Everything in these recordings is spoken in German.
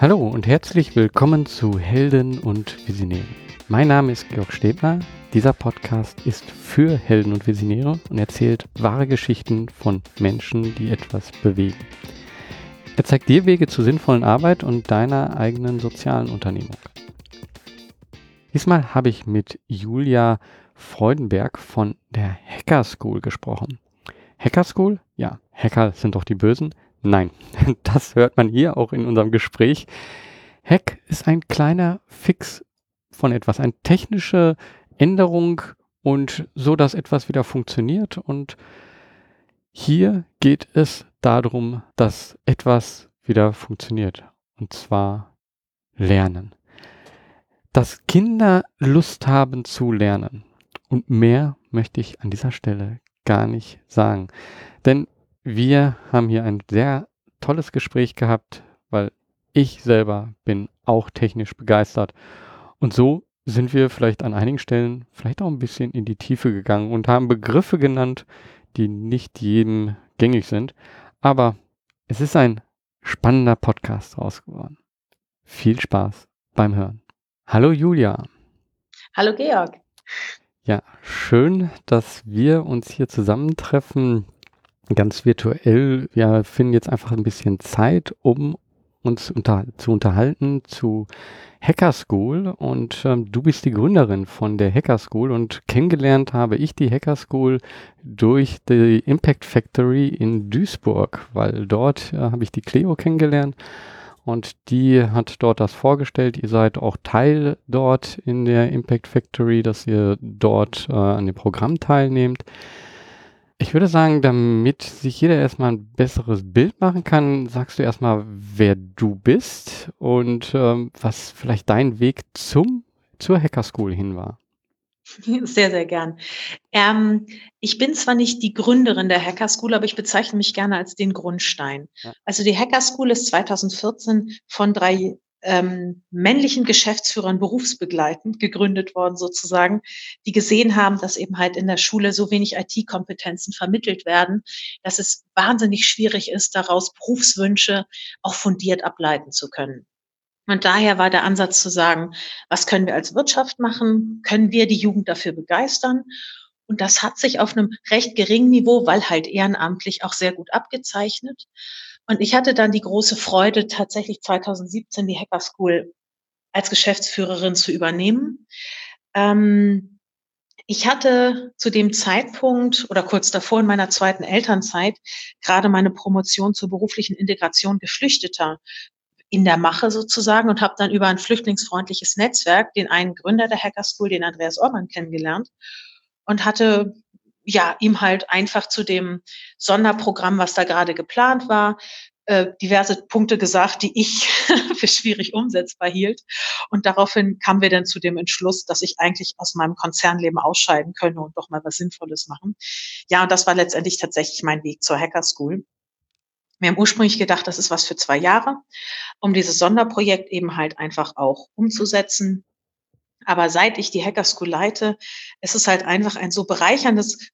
Hallo und herzlich willkommen zu Helden und Visionäre. Mein Name ist Georg Stebner. Dieser Podcast ist für Helden und Visionäre und erzählt wahre Geschichten von Menschen, die etwas bewegen. Er zeigt dir Wege zur sinnvollen Arbeit und deiner eigenen sozialen Unternehmung. Diesmal habe ich mit Julia Freudenberg von der Hacker School gesprochen. Hacker School? Ja, Hacker sind doch die Bösen. Nein, das hört man hier auch in unserem Gespräch. Hack ist ein kleiner Fix von etwas, eine technische Änderung und so, dass etwas wieder funktioniert. Und hier geht es darum, dass etwas wieder funktioniert. Und zwar lernen. Dass Kinder Lust haben zu lernen. Und mehr möchte ich an dieser Stelle gar nicht sagen. Denn wir haben hier ein sehr tolles Gespräch gehabt, weil ich selber bin auch technisch begeistert. Und so sind wir vielleicht an einigen Stellen vielleicht auch ein bisschen in die Tiefe gegangen und haben Begriffe genannt, die nicht jedem gängig sind. Aber es ist ein spannender Podcast raus geworden. Viel Spaß beim Hören. Hallo Julia. Hallo Georg. Ja, schön, dass wir uns hier zusammentreffen ganz virtuell. Wir finden jetzt einfach ein bisschen Zeit, um uns unter, zu unterhalten zu Hacker School und ähm, du bist die Gründerin von der Hacker School und kennengelernt habe ich die Hacker School durch die Impact Factory in Duisburg, weil dort äh, habe ich die Cleo kennengelernt und die hat dort das vorgestellt. Ihr seid auch Teil dort in der Impact Factory, dass ihr dort äh, an dem Programm teilnehmt. Ich würde sagen, damit sich jeder erstmal ein besseres Bild machen kann, sagst du erstmal, wer du bist und ähm, was vielleicht dein Weg zum, zur Hacker School hin war. Sehr, sehr gern. Ähm, ich bin zwar nicht die Gründerin der Hacker School, aber ich bezeichne mich gerne als den Grundstein. Ja. Also die Hacker School ist 2014 von drei ähm, männlichen Geschäftsführern berufsbegleitend gegründet worden sozusagen, die gesehen haben, dass eben halt in der Schule so wenig IT-Kompetenzen vermittelt werden, dass es wahnsinnig schwierig ist, daraus Berufswünsche auch fundiert ableiten zu können. Und daher war der Ansatz zu sagen, was können wir als Wirtschaft machen? Können wir die Jugend dafür begeistern? Und das hat sich auf einem recht geringen Niveau, weil halt ehrenamtlich auch sehr gut abgezeichnet. Und ich hatte dann die große Freude, tatsächlich 2017 die Hacker School als Geschäftsführerin zu übernehmen. Ähm, ich hatte zu dem Zeitpunkt oder kurz davor in meiner zweiten Elternzeit gerade meine Promotion zur beruflichen Integration Geflüchteter in der Mache sozusagen und habe dann über ein flüchtlingsfreundliches Netzwerk den einen Gründer der Hacker School, den Andreas Orban, kennengelernt und hatte ja, ihm halt einfach zu dem Sonderprogramm, was da gerade geplant war, äh, diverse Punkte gesagt, die ich für schwierig umsetzbar hielt. Und daraufhin kamen wir dann zu dem Entschluss, dass ich eigentlich aus meinem Konzernleben ausscheiden könne und doch mal was Sinnvolles machen. Ja, und das war letztendlich tatsächlich mein Weg zur Hacker School. Wir haben ursprünglich gedacht, das ist was für zwei Jahre, um dieses Sonderprojekt eben halt einfach auch umzusetzen. Aber seit ich die Hacker School leite, ist es halt einfach ein so bereicherndes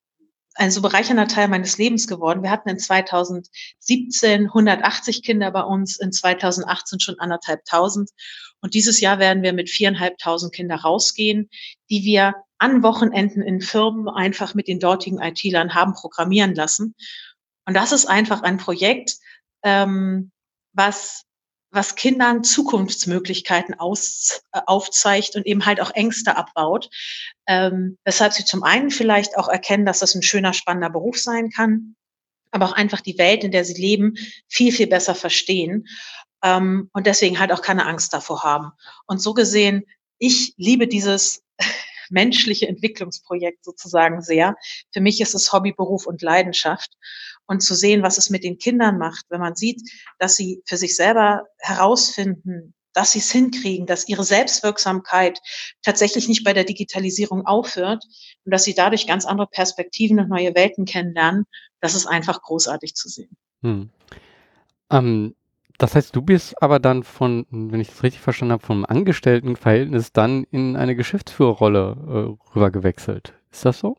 ein so bereichernder Teil meines Lebens geworden. Wir hatten in 2017 180 Kinder bei uns, in 2018 schon anderthalbtausend. Und dieses Jahr werden wir mit viereinhalbtausend Kinder rausgehen, die wir an Wochenenden in Firmen einfach mit den dortigen IT-Lern haben programmieren lassen. Und das ist einfach ein Projekt, ähm, was was Kindern Zukunftsmöglichkeiten aus, äh, aufzeigt und eben halt auch Ängste abbaut. Ähm, weshalb sie zum einen vielleicht auch erkennen, dass das ein schöner, spannender Beruf sein kann, aber auch einfach die Welt, in der sie leben, viel, viel besser verstehen ähm, und deswegen halt auch keine Angst davor haben. Und so gesehen, ich liebe dieses menschliche Entwicklungsprojekt sozusagen sehr. Für mich ist es Hobby, Beruf und Leidenschaft. Und zu sehen, was es mit den Kindern macht, wenn man sieht, dass sie für sich selber herausfinden, dass sie es hinkriegen, dass ihre Selbstwirksamkeit tatsächlich nicht bei der Digitalisierung aufhört und dass sie dadurch ganz andere Perspektiven und neue Welten kennenlernen, das ist einfach großartig zu sehen. Hm. Ähm, das heißt, du bist aber dann von, wenn ich das richtig verstanden habe, vom Angestelltenverhältnis dann in eine Geschäftsführerrolle äh, rüber gewechselt. Ist das so?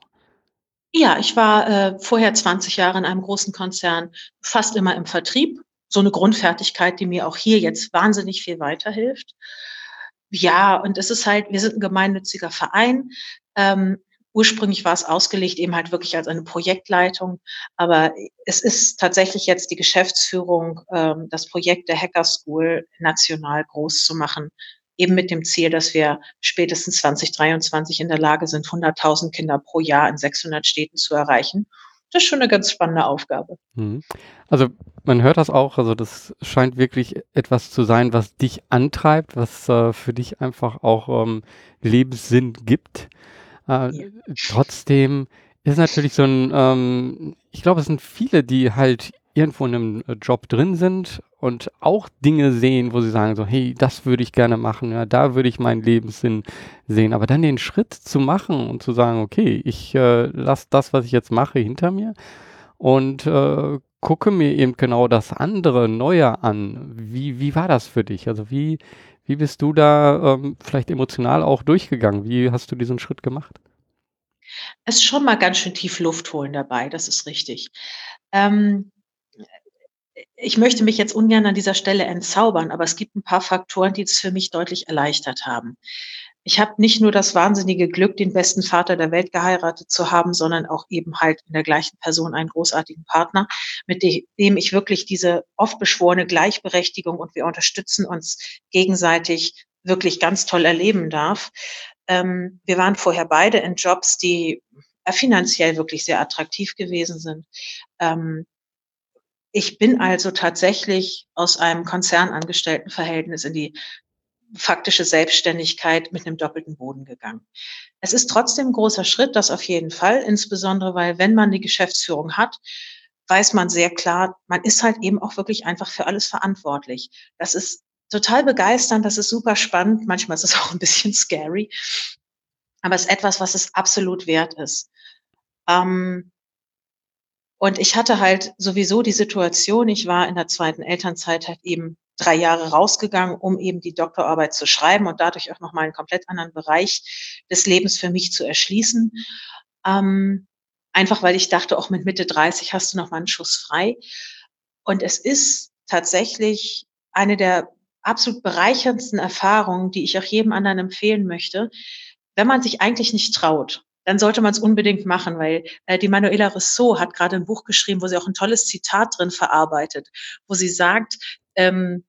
Ja, ich war äh, vorher 20 Jahre in einem großen Konzern fast immer im Vertrieb so eine Grundfertigkeit, die mir auch hier jetzt wahnsinnig viel weiterhilft. Ja, und es ist halt, wir sind ein gemeinnütziger Verein. Ähm, ursprünglich war es ausgelegt eben halt wirklich als eine Projektleitung, aber es ist tatsächlich jetzt die Geschäftsführung, ähm, das Projekt der Hacker School national groß zu machen, eben mit dem Ziel, dass wir spätestens 2023 in der Lage sind, 100.000 Kinder pro Jahr in 600 Städten zu erreichen. Das ist schon eine ganz spannende Aufgabe. Mhm. Also man hört das auch, also das scheint wirklich etwas zu sein, was dich antreibt, was äh, für dich einfach auch ähm, Lebenssinn gibt. Äh, ja. Trotzdem ist natürlich so ein, ähm, ich glaube, es sind viele, die halt irgendwo in einem äh, Job drin sind und auch Dinge sehen, wo sie sagen so, hey, das würde ich gerne machen, ja, da würde ich meinen Lebenssinn sehen. Aber dann den Schritt zu machen und zu sagen, okay, ich äh, lasse das, was ich jetzt mache, hinter mir und äh, gucke mir eben genau das andere, Neue an. Wie, wie war das für dich? Also wie, wie bist du da ähm, vielleicht emotional auch durchgegangen? Wie hast du diesen Schritt gemacht? Es ist schon mal ganz schön tief Luft holen dabei, das ist richtig. Ähm, ich möchte mich jetzt ungern an dieser Stelle entzaubern, aber es gibt ein paar Faktoren, die es für mich deutlich erleichtert haben. Ich habe nicht nur das wahnsinnige Glück, den besten Vater der Welt geheiratet zu haben, sondern auch eben halt in der gleichen Person einen großartigen Partner, mit dem ich wirklich diese oft beschworene Gleichberechtigung und wir unterstützen uns gegenseitig wirklich ganz toll erleben darf. Ähm, wir waren vorher beide in Jobs, die finanziell wirklich sehr attraktiv gewesen sind. Ähm, ich bin also tatsächlich aus einem Konzernangestelltenverhältnis in die faktische Selbstständigkeit mit einem doppelten Boden gegangen. Es ist trotzdem ein großer Schritt, das auf jeden Fall, insbesondere weil wenn man die Geschäftsführung hat, weiß man sehr klar, man ist halt eben auch wirklich einfach für alles verantwortlich. Das ist total begeisternd, das ist super spannend, manchmal ist es auch ein bisschen scary, aber es ist etwas, was es absolut wert ist. Ähm, und ich hatte halt sowieso die Situation, ich war in der zweiten Elternzeit halt eben drei Jahre rausgegangen, um eben die Doktorarbeit zu schreiben und dadurch auch nochmal einen komplett anderen Bereich des Lebens für mich zu erschließen. Ähm, einfach weil ich dachte, auch mit Mitte 30 hast du nochmal einen Schuss frei. Und es ist tatsächlich eine der absolut bereicherndsten Erfahrungen, die ich auch jedem anderen empfehlen möchte, wenn man sich eigentlich nicht traut dann sollte man es unbedingt machen, weil äh, die Manuela Rousseau hat gerade ein Buch geschrieben, wo sie auch ein tolles Zitat drin verarbeitet, wo sie sagt, ähm,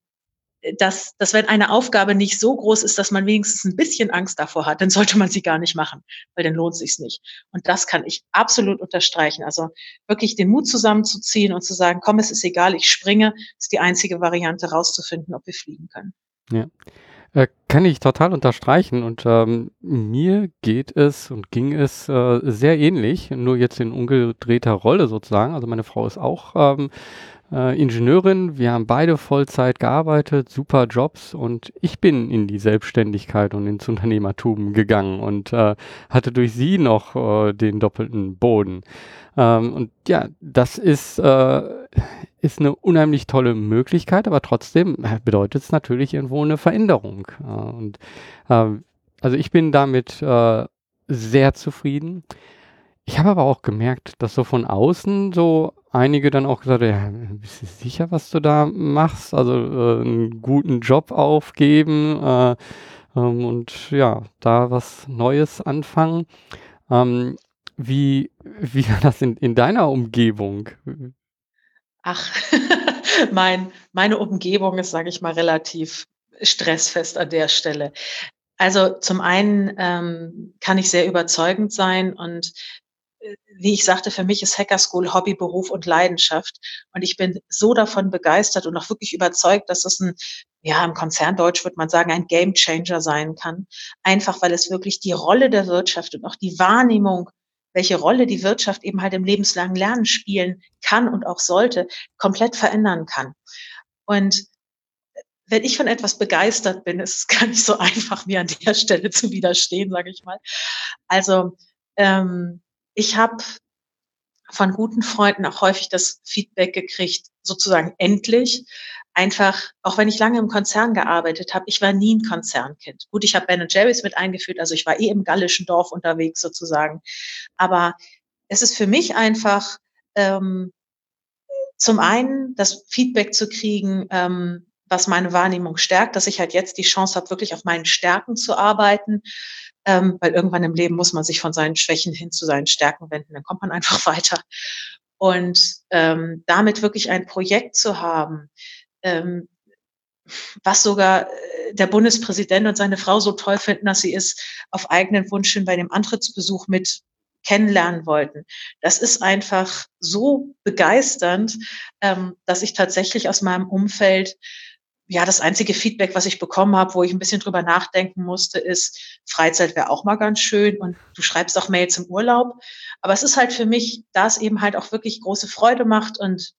dass, dass wenn eine Aufgabe nicht so groß ist, dass man wenigstens ein bisschen Angst davor hat, dann sollte man sie gar nicht machen, weil dann lohnt sich's nicht. Und das kann ich absolut unterstreichen. Also wirklich den Mut zusammenzuziehen und zu sagen, komm, es ist egal, ich springe, ist die einzige Variante rauszufinden, ob wir fliegen können. Ja. Kann ich total unterstreichen und ähm, mir geht es und ging es äh, sehr ähnlich, nur jetzt in umgedrehter Rolle sozusagen. Also meine Frau ist auch ähm, äh, Ingenieurin, wir haben beide Vollzeit gearbeitet, super Jobs und ich bin in die Selbstständigkeit und ins Unternehmertum gegangen und äh, hatte durch sie noch äh, den doppelten Boden. Ähm, und ja, das ist, äh, ist eine unheimlich tolle Möglichkeit, aber trotzdem äh, bedeutet es natürlich irgendwo eine Veränderung. Äh, und äh, also ich bin damit äh, sehr zufrieden. Ich habe aber auch gemerkt, dass so von außen so einige dann auch gesagt haben, ja, bist du sicher, was du da machst? Also äh, einen guten Job aufgeben äh, ähm, und ja, da was Neues anfangen. Ähm, wie, wie war das in, in deiner Umgebung? Ach, mein, meine Umgebung ist, sage ich mal, relativ stressfest an der Stelle. Also zum einen ähm, kann ich sehr überzeugend sein und äh, wie ich sagte, für mich ist Hacker School Hobby, Beruf und Leidenschaft. Und ich bin so davon begeistert und auch wirklich überzeugt, dass es ein, ja, im Konzerndeutsch würde man sagen, ein Game Changer sein kann. Einfach weil es wirklich die Rolle der Wirtschaft und auch die Wahrnehmung welche Rolle die Wirtschaft eben halt im lebenslangen Lernen spielen kann und auch sollte, komplett verändern kann. Und wenn ich von etwas begeistert bin, ist es gar nicht so einfach, mir an der Stelle zu widerstehen, sage ich mal. Also ähm, ich habe von guten Freunden auch häufig das Feedback gekriegt, sozusagen endlich, einfach, auch wenn ich lange im Konzern gearbeitet habe, ich war nie ein Konzernkind. Gut, ich habe Ben Jerry's mit eingeführt, also ich war eh im gallischen Dorf unterwegs sozusagen. Aber es ist für mich einfach ähm, zum einen das Feedback zu kriegen, ähm, was meine Wahrnehmung stärkt, dass ich halt jetzt die Chance habe, wirklich auf meinen Stärken zu arbeiten, ähm, weil irgendwann im Leben muss man sich von seinen Schwächen hin zu seinen Stärken wenden, dann kommt man einfach weiter. Und ähm, damit wirklich ein Projekt zu haben, ähm, was sogar äh, der Bundespräsident und seine Frau so toll finden, dass sie es auf eigenen Wunsch hin bei dem Antrittsbesuch mit kennenlernen wollten. Das ist einfach so begeisternd, ähm, dass ich tatsächlich aus meinem Umfeld ja, das einzige Feedback, was ich bekommen habe, wo ich ein bisschen drüber nachdenken musste, ist, Freizeit wäre auch mal ganz schön und du schreibst auch Mails im Urlaub. Aber es ist halt für mich, da es eben halt auch wirklich große Freude macht und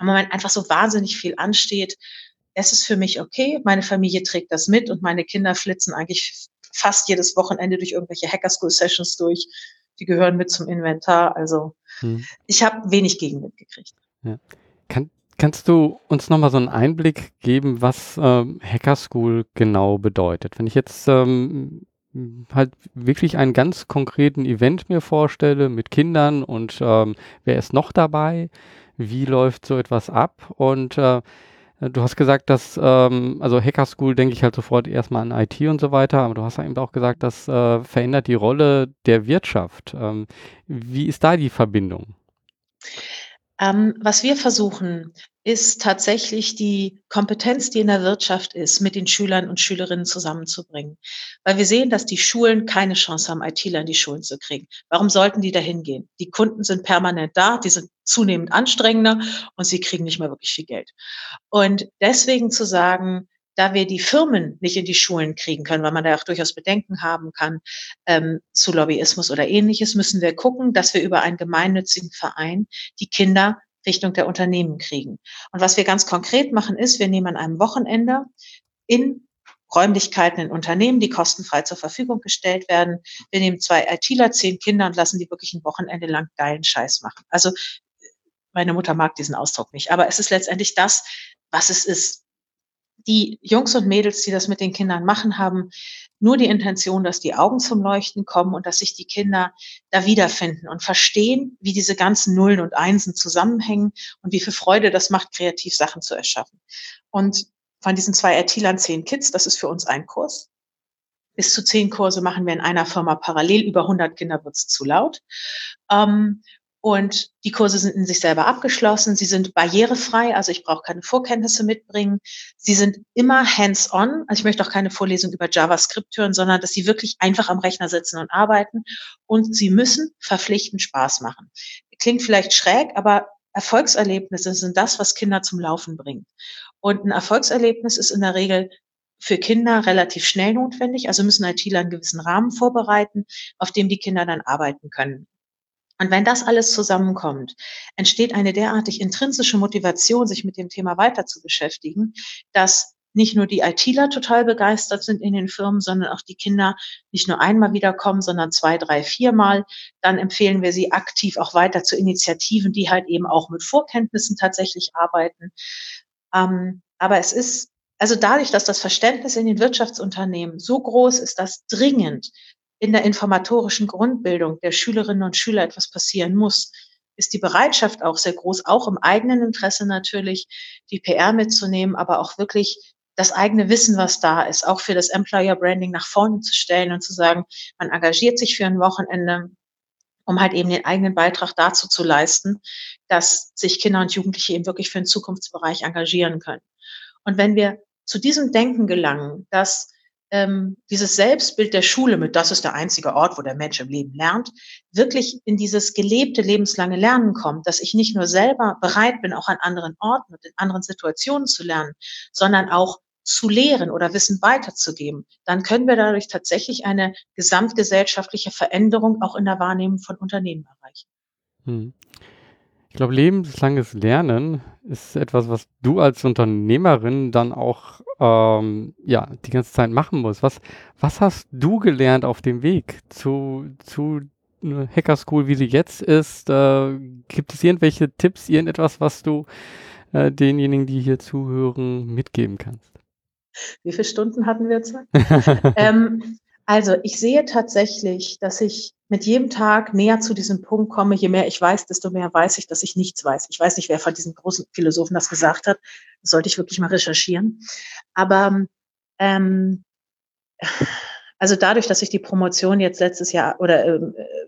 im Moment einfach so wahnsinnig viel ansteht, es ist für mich okay. Meine Familie trägt das mit und meine Kinder flitzen eigentlich fast jedes Wochenende durch irgendwelche Hacker School Sessions durch. Die gehören mit zum Inventar. Also hm. ich habe wenig Gegenwind gekriegt. Ja. Kann, kannst du uns nochmal so einen Einblick geben, was ähm, Hacker School genau bedeutet? Wenn ich jetzt ähm, halt wirklich einen ganz konkreten Event mir vorstelle mit Kindern und ähm, wer ist noch dabei? Wie läuft so etwas ab? Und äh, du hast gesagt, dass, ähm, also Hacker School denke ich halt sofort erstmal an IT und so weiter, aber du hast eben auch gesagt, das äh, verändert die Rolle der Wirtschaft. Ähm, wie ist da die Verbindung? Ähm, was wir versuchen, ist tatsächlich die Kompetenz, die in der Wirtschaft ist, mit den Schülern und Schülerinnen zusammenzubringen. Weil wir sehen, dass die Schulen keine Chance haben, ITler in die Schulen zu kriegen. Warum sollten die dahin gehen? Die Kunden sind permanent da, die sind zunehmend anstrengender und sie kriegen nicht mehr wirklich viel Geld. Und deswegen zu sagen, da wir die Firmen nicht in die Schulen kriegen können, weil man da auch durchaus Bedenken haben kann ähm, zu Lobbyismus oder ähnliches, müssen wir gucken, dass wir über einen gemeinnützigen Verein die Kinder Richtung der Unternehmen kriegen. Und was wir ganz konkret machen, ist, wir nehmen an einem Wochenende in Räumlichkeiten in Unternehmen, die kostenfrei zur Verfügung gestellt werden. Wir nehmen zwei ITler, zehn Kinder und lassen die wirklich ein Wochenende lang geilen Scheiß machen. Also meine Mutter mag diesen Ausdruck nicht, aber es ist letztendlich das, was es ist die Jungs und Mädels, die das mit den Kindern machen, haben nur die Intention, dass die Augen zum Leuchten kommen und dass sich die Kinder da wiederfinden und verstehen, wie diese ganzen Nullen und Einsen zusammenhängen und wie viel Freude das macht, kreativ Sachen zu erschaffen. Und von diesen zwei RT-Lern zehn Kids, das ist für uns ein Kurs. Bis zu zehn Kurse machen wir in einer Firma parallel. Über 100 Kinder wird's zu laut. Ähm, und die Kurse sind in sich selber abgeschlossen. Sie sind barrierefrei, also ich brauche keine Vorkenntnisse mitbringen. Sie sind immer hands-on. Also ich möchte auch keine Vorlesung über JavaScript hören, sondern dass sie wirklich einfach am Rechner sitzen und arbeiten. Und sie müssen verpflichtend Spaß machen. Klingt vielleicht schräg, aber Erfolgserlebnisse sind das, was Kinder zum Laufen bringt. Und ein Erfolgserlebnis ist in der Regel für Kinder relativ schnell notwendig. Also müssen ITler einen gewissen Rahmen vorbereiten, auf dem die Kinder dann arbeiten können. Und wenn das alles zusammenkommt, entsteht eine derartig intrinsische Motivation, sich mit dem Thema weiter zu beschäftigen, dass nicht nur die ITler total begeistert sind in den Firmen, sondern auch die Kinder nicht nur einmal wiederkommen, sondern zwei, drei, viermal. Dann empfehlen wir sie aktiv auch weiter zu Initiativen, die halt eben auch mit Vorkenntnissen tatsächlich arbeiten. Ähm, aber es ist also dadurch, dass das Verständnis in den Wirtschaftsunternehmen so groß ist, dass dringend in der informatorischen Grundbildung der Schülerinnen und Schüler etwas passieren muss, ist die Bereitschaft auch sehr groß, auch im eigenen Interesse natürlich, die PR mitzunehmen, aber auch wirklich das eigene Wissen, was da ist, auch für das Employer Branding nach vorne zu stellen und zu sagen, man engagiert sich für ein Wochenende, um halt eben den eigenen Beitrag dazu zu leisten, dass sich Kinder und Jugendliche eben wirklich für den Zukunftsbereich engagieren können. Und wenn wir zu diesem Denken gelangen, dass ähm, dieses Selbstbild der Schule mit, das ist der einzige Ort, wo der Mensch im Leben lernt, wirklich in dieses gelebte lebenslange Lernen kommt, dass ich nicht nur selber bereit bin, auch an anderen Orten und in anderen Situationen zu lernen, sondern auch zu lehren oder Wissen weiterzugeben, dann können wir dadurch tatsächlich eine gesamtgesellschaftliche Veränderung auch in der Wahrnehmung von Unternehmen erreichen. Hm. Ich glaube, lebenslanges Lernen ist etwas, was du als Unternehmerin dann auch ähm, ja, die ganze Zeit machen musst. Was, was hast du gelernt auf dem Weg zu, zu Hacker School, wie sie jetzt ist? Äh, gibt es irgendwelche Tipps, irgendetwas, was du äh, denjenigen, die hier zuhören, mitgeben kannst? Wie viele Stunden hatten wir Zeit? ähm, also ich sehe tatsächlich, dass ich mit jedem Tag näher zu diesem Punkt komme, je mehr ich weiß, desto mehr weiß ich, dass ich nichts weiß. Ich weiß nicht, wer von diesen großen Philosophen das gesagt hat. Das sollte ich wirklich mal recherchieren. Aber ähm, also dadurch, dass ich die Promotion jetzt letztes Jahr oder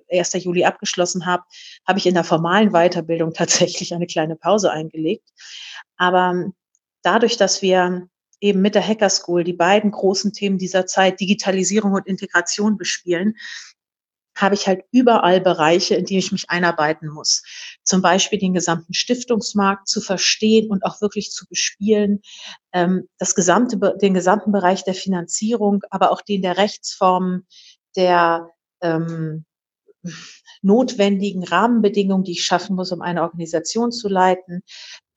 äh, 1. Juli abgeschlossen habe, habe ich in der formalen Weiterbildung tatsächlich eine kleine Pause eingelegt. Aber dadurch, dass wir eben mit der Hacker School die beiden großen Themen dieser Zeit, Digitalisierung und Integration bespielen, habe ich halt überall Bereiche, in die ich mich einarbeiten muss. Zum Beispiel den gesamten Stiftungsmarkt zu verstehen und auch wirklich zu bespielen, ähm, das gesamte, den gesamten Bereich der Finanzierung, aber auch den der Rechtsformen, der ähm, notwendigen Rahmenbedingungen, die ich schaffen muss, um eine Organisation zu leiten,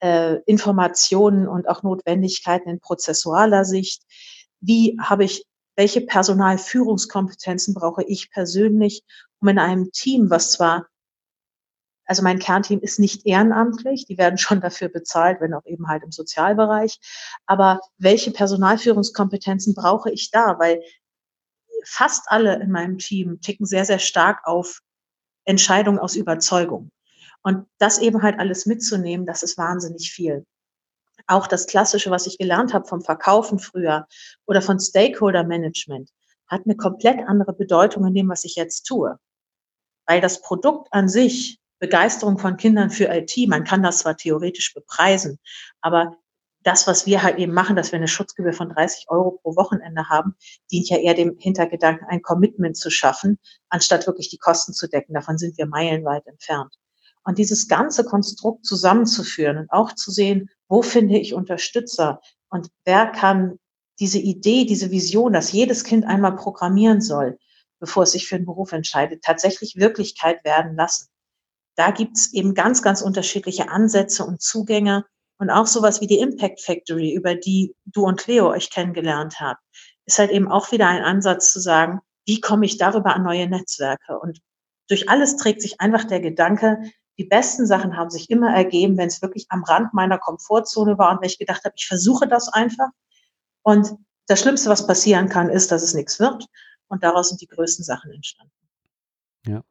äh, Informationen und auch Notwendigkeiten in prozessualer Sicht. Wie habe ich welche Personalführungskompetenzen brauche ich persönlich, um in einem Team, was zwar, also mein Kernteam ist nicht ehrenamtlich, die werden schon dafür bezahlt, wenn auch eben halt im Sozialbereich, aber welche Personalführungskompetenzen brauche ich da? Weil fast alle in meinem Team ticken sehr, sehr stark auf Entscheidungen aus Überzeugung. Und das eben halt alles mitzunehmen, das ist wahnsinnig viel auch das Klassische, was ich gelernt habe vom Verkaufen früher oder von Stakeholder Management, hat eine komplett andere Bedeutung in dem, was ich jetzt tue. Weil das Produkt an sich, Begeisterung von Kindern für IT, man kann das zwar theoretisch bepreisen, aber das, was wir halt eben machen, dass wir eine Schutzgebühr von 30 Euro pro Wochenende haben, dient ja eher dem Hintergedanken, ein Commitment zu schaffen, anstatt wirklich die Kosten zu decken. Davon sind wir meilenweit entfernt. Und dieses ganze Konstrukt zusammenzuführen und auch zu sehen, wo finde ich Unterstützer und wer kann diese Idee, diese Vision, dass jedes Kind einmal programmieren soll, bevor es sich für einen Beruf entscheidet, tatsächlich Wirklichkeit werden lassen. Da gibt's eben ganz, ganz unterschiedliche Ansätze und Zugänge und auch sowas wie die Impact Factory, über die du und Leo euch kennengelernt habt, ist halt eben auch wieder ein Ansatz zu sagen, wie komme ich darüber an neue Netzwerke? Und durch alles trägt sich einfach der Gedanke, die besten Sachen haben sich immer ergeben, wenn es wirklich am Rand meiner Komfortzone war und wenn ich gedacht habe, ich versuche das einfach. Und das Schlimmste, was passieren kann, ist, dass es nichts wird. Und daraus sind die größten Sachen entstanden. Ja.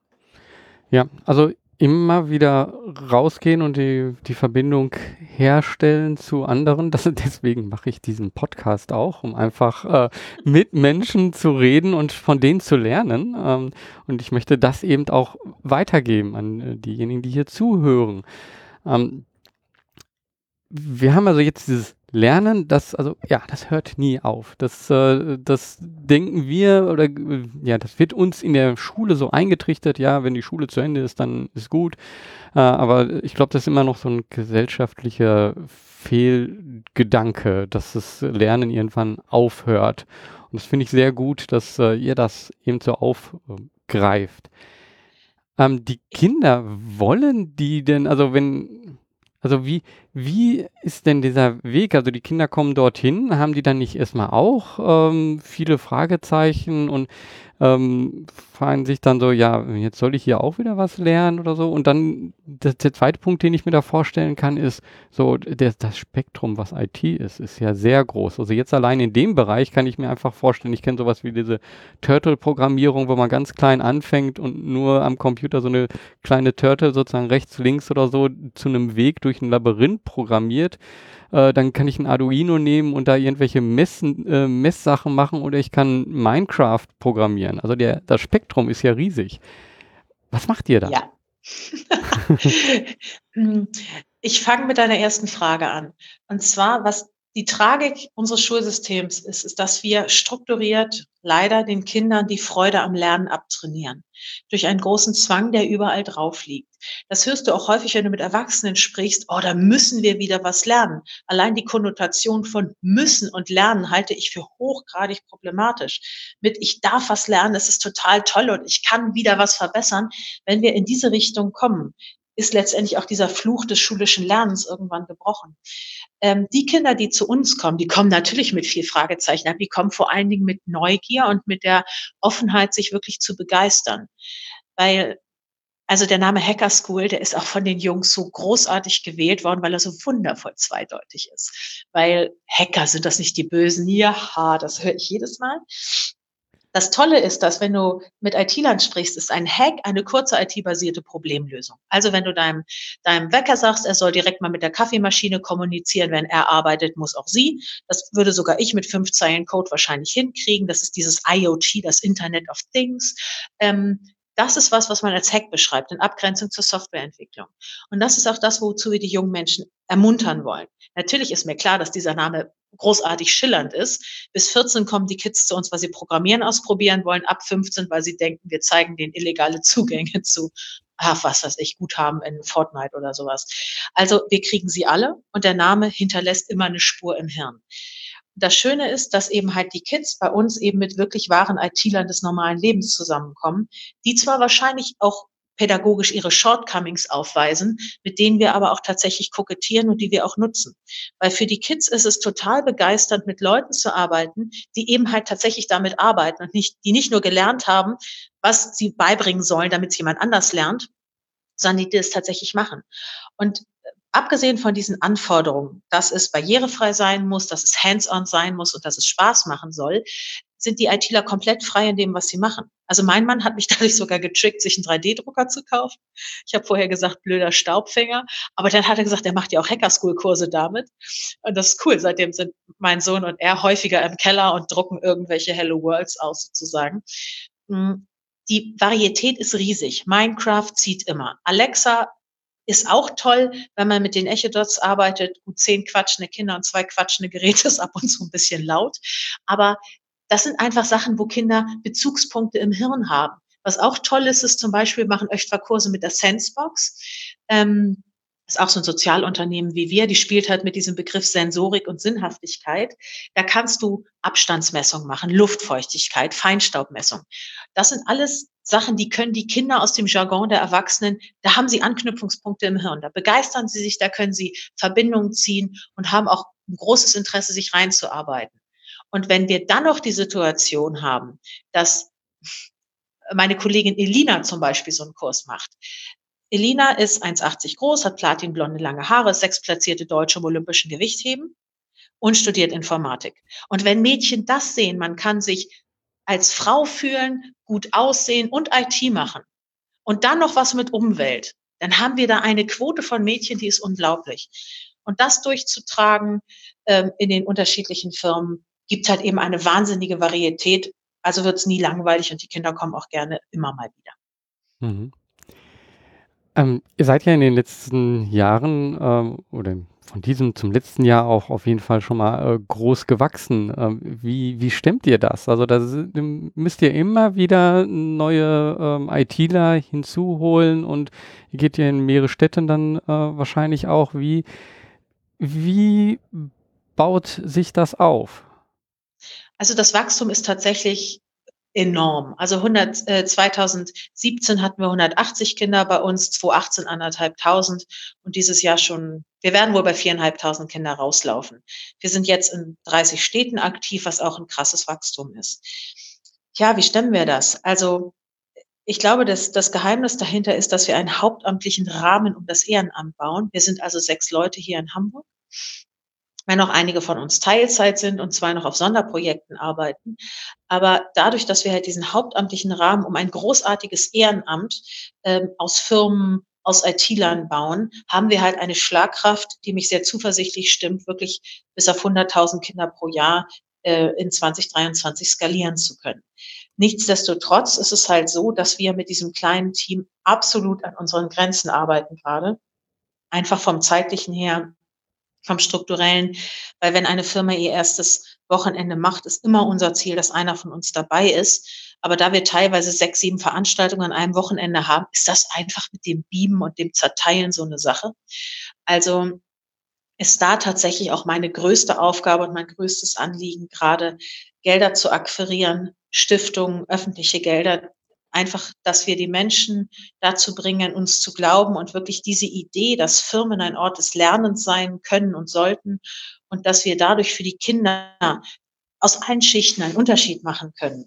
Ja, also immer wieder rausgehen und die, die Verbindung herstellen zu anderen. Das, deswegen mache ich diesen Podcast auch, um einfach äh, mit Menschen zu reden und von denen zu lernen. Ähm, und ich möchte das eben auch weitergeben an äh, diejenigen, die hier zuhören. Ähm, wir haben also jetzt dieses Lernen, das, also ja, das hört nie auf. Das, äh, das denken wir oder ja, das wird uns in der Schule so eingetrichtert, ja, wenn die Schule zu Ende ist, dann ist gut. Äh, aber ich glaube, das ist immer noch so ein gesellschaftlicher Fehlgedanke, dass das Lernen irgendwann aufhört. Und das finde ich sehr gut, dass äh, ihr das eben so aufgreift. Ähm, die Kinder wollen die denn, also wenn also wie, wie ist denn dieser Weg? Also die Kinder kommen dorthin, haben die dann nicht erstmal auch ähm, viele Fragezeichen und ähm, fragen sich dann so, ja, jetzt soll ich hier auch wieder was lernen oder so. Und dann das, der zweite Punkt, den ich mir da vorstellen kann, ist so, der, das Spektrum, was IT ist, ist ja sehr groß. Also jetzt allein in dem Bereich kann ich mir einfach vorstellen, ich kenne sowas wie diese Turtle-Programmierung, wo man ganz klein anfängt und nur am Computer so eine kleine Turtle sozusagen rechts, links oder so zu einem Weg durch ein Labyrinth programmiert äh, dann kann ich ein Arduino nehmen und da irgendwelche Messen, äh, Messsachen machen oder ich kann Minecraft programmieren. Also der, das Spektrum ist ja riesig. Was macht ihr da? Ja. ich fange mit deiner ersten Frage an. Und zwar, was die Tragik unseres Schulsystems ist, ist, dass wir strukturiert leider den Kindern die Freude am Lernen abtrainieren. Durch einen großen Zwang, der überall drauf liegt. Das hörst du auch häufig, wenn du mit Erwachsenen sprichst. Oh, da müssen wir wieder was lernen. Allein die Konnotation von müssen und lernen halte ich für hochgradig problematisch. Mit ich darf was lernen, das ist total toll und ich kann wieder was verbessern. Wenn wir in diese Richtung kommen, ist letztendlich auch dieser Fluch des schulischen Lernens irgendwann gebrochen. Ähm, die Kinder, die zu uns kommen, die kommen natürlich mit viel Fragezeichen, aber die kommen vor allen Dingen mit Neugier und mit der Offenheit, sich wirklich zu begeistern. Weil also der Name Hacker School, der ist auch von den Jungs so großartig gewählt worden, weil er so wundervoll zweideutig ist. Weil Hacker sind das nicht die Bösen. Ja, das höre ich jedes Mal. Das Tolle ist, dass wenn du mit IT-Lern sprichst, ist ein Hack eine kurze IT-basierte Problemlösung. Also wenn du deinem, deinem Wecker sagst, er soll direkt mal mit der Kaffeemaschine kommunizieren, wenn er arbeitet, muss auch sie. Das würde sogar ich mit fünf Zeilen Code wahrscheinlich hinkriegen. Das ist dieses IoT, das Internet of Things. Ähm, das ist was, was man als Hack beschreibt, in Abgrenzung zur Softwareentwicklung. Und das ist auch das, wozu wir die jungen Menschen ermuntern wollen. Natürlich ist mir klar, dass dieser Name großartig schillernd ist. Bis 14 kommen die Kids zu uns, weil sie Programmieren ausprobieren wollen, ab 15, weil sie denken, wir zeigen denen illegale Zugänge zu, ach, was weiß ich, Guthaben in Fortnite oder sowas. Also wir kriegen sie alle und der Name hinterlässt immer eine Spur im Hirn. Das Schöne ist, dass eben halt die Kids bei uns eben mit wirklich wahren IT-Lern des normalen Lebens zusammenkommen, die zwar wahrscheinlich auch pädagogisch ihre Shortcomings aufweisen, mit denen wir aber auch tatsächlich kokettieren und die wir auch nutzen. Weil für die Kids ist es total begeisternd, mit Leuten zu arbeiten, die eben halt tatsächlich damit arbeiten und nicht, die nicht nur gelernt haben, was sie beibringen sollen, damit es jemand anders lernt, sondern die das tatsächlich machen. Und abgesehen von diesen Anforderungen, dass es barrierefrei sein muss, dass es hands-on sein muss und dass es Spaß machen soll, sind die ITler komplett frei in dem, was sie machen. Also mein Mann hat mich dadurch sogar getrickt, sich einen 3D-Drucker zu kaufen. Ich habe vorher gesagt, blöder Staubfänger, aber dann hat er gesagt, er macht ja auch Hacker-School-Kurse damit. Und das ist cool. Seitdem sind mein Sohn und er häufiger im Keller und drucken irgendwelche Hello Worlds aus sozusagen. Hm, die Varietät ist riesig. Minecraft zieht immer. Alexa ist auch toll, wenn man mit den Echodots arbeitet. Gut, zehn quatschende Kinder und zwei quatschende Geräte ist ab und zu ein bisschen laut. Aber das sind einfach Sachen, wo Kinder Bezugspunkte im Hirn haben. Was auch toll ist, ist zum Beispiel, machen Öchtwa-Kurse mit der Sensebox. Ähm, ist auch so ein Sozialunternehmen wie wir, die spielt halt mit diesem Begriff Sensorik und Sinnhaftigkeit. Da kannst du Abstandsmessung machen, Luftfeuchtigkeit, Feinstaubmessung. Das sind alles Sachen, die können die Kinder aus dem Jargon der Erwachsenen, da haben sie Anknüpfungspunkte im Hirn, da begeistern sie sich, da können sie Verbindungen ziehen und haben auch ein großes Interesse, sich reinzuarbeiten. Und wenn wir dann noch die Situation haben, dass meine Kollegin Elina zum Beispiel so einen Kurs macht. Elina ist 1,80 groß, hat platinblonde lange Haare, sechsplatzierte Deutsche im olympischen Gewichtheben und studiert Informatik. Und wenn Mädchen das sehen, man kann sich als Frau fühlen, gut aussehen und IT machen und dann noch was mit Umwelt, dann haben wir da eine Quote von Mädchen, die ist unglaublich. Und das durchzutragen ähm, in den unterschiedlichen Firmen, gibt halt eben eine wahnsinnige Varietät. Also wird es nie langweilig und die Kinder kommen auch gerne immer mal wieder. Mhm. Ähm, ihr seid ja in den letzten Jahren ähm, oder von diesem zum letzten Jahr auch auf jeden Fall schon mal äh, groß gewachsen. Ähm, wie, wie stemmt ihr das? Also da müsst ihr immer wieder neue ähm, ITler hinzuholen und ihr geht ja in mehrere Städte dann äh, wahrscheinlich auch. Wie, wie baut sich das auf? Also das Wachstum ist tatsächlich enorm. Also 100, äh, 2017 hatten wir 180 Kinder bei uns, 2018 anderthalbtausend und dieses Jahr schon, wir werden wohl bei viereinhalbtausend Kinder rauslaufen. Wir sind jetzt in 30 Städten aktiv, was auch ein krasses Wachstum ist. Ja, wie stemmen wir das? Also ich glaube, dass das Geheimnis dahinter ist, dass wir einen hauptamtlichen Rahmen um das Ehrenamt bauen. Wir sind also sechs Leute hier in Hamburg wenn auch einige von uns Teilzeit sind und zwei noch auf Sonderprojekten arbeiten. Aber dadurch, dass wir halt diesen hauptamtlichen Rahmen um ein großartiges Ehrenamt ähm, aus Firmen, aus IT-Lern bauen, haben wir halt eine Schlagkraft, die mich sehr zuversichtlich stimmt, wirklich bis auf 100.000 Kinder pro Jahr äh, in 2023 skalieren zu können. Nichtsdestotrotz ist es halt so, dass wir mit diesem kleinen Team absolut an unseren Grenzen arbeiten gerade. Einfach vom zeitlichen her vom strukturellen, weil wenn eine Firma ihr erstes Wochenende macht, ist immer unser Ziel, dass einer von uns dabei ist. Aber da wir teilweise sechs, sieben Veranstaltungen an einem Wochenende haben, ist das einfach mit dem Beamen und dem Zerteilen so eine Sache. Also ist da tatsächlich auch meine größte Aufgabe und mein größtes Anliegen, gerade Gelder zu akquirieren, Stiftungen, öffentliche Gelder einfach, dass wir die Menschen dazu bringen, uns zu glauben und wirklich diese Idee, dass Firmen ein Ort des Lernens sein können und sollten und dass wir dadurch für die Kinder aus allen Schichten einen Unterschied machen können.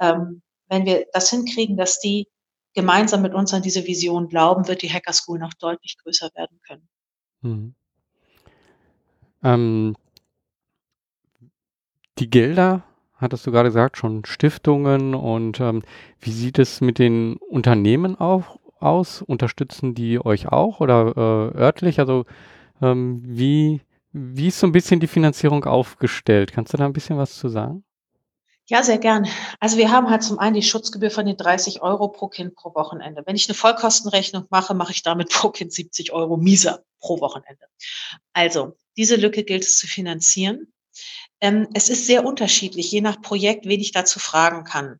Ähm, wenn wir das hinkriegen, dass die gemeinsam mit uns an diese Vision glauben, wird die Hacker School noch deutlich größer werden können. Mhm. Ähm, die Gelder hattest du gerade gesagt, schon Stiftungen und ähm, wie sieht es mit den Unternehmen auch aus? Unterstützen die euch auch oder äh, örtlich? Also ähm, wie, wie ist so ein bisschen die Finanzierung aufgestellt? Kannst du da ein bisschen was zu sagen? Ja, sehr gern. Also wir haben halt zum einen die Schutzgebühr von den 30 Euro pro Kind pro Wochenende. Wenn ich eine Vollkostenrechnung mache, mache ich damit pro Kind 70 Euro mieser pro Wochenende. Also diese Lücke gilt es zu finanzieren. Ähm, es ist sehr unterschiedlich, je nach Projekt, wen ich dazu fragen kann.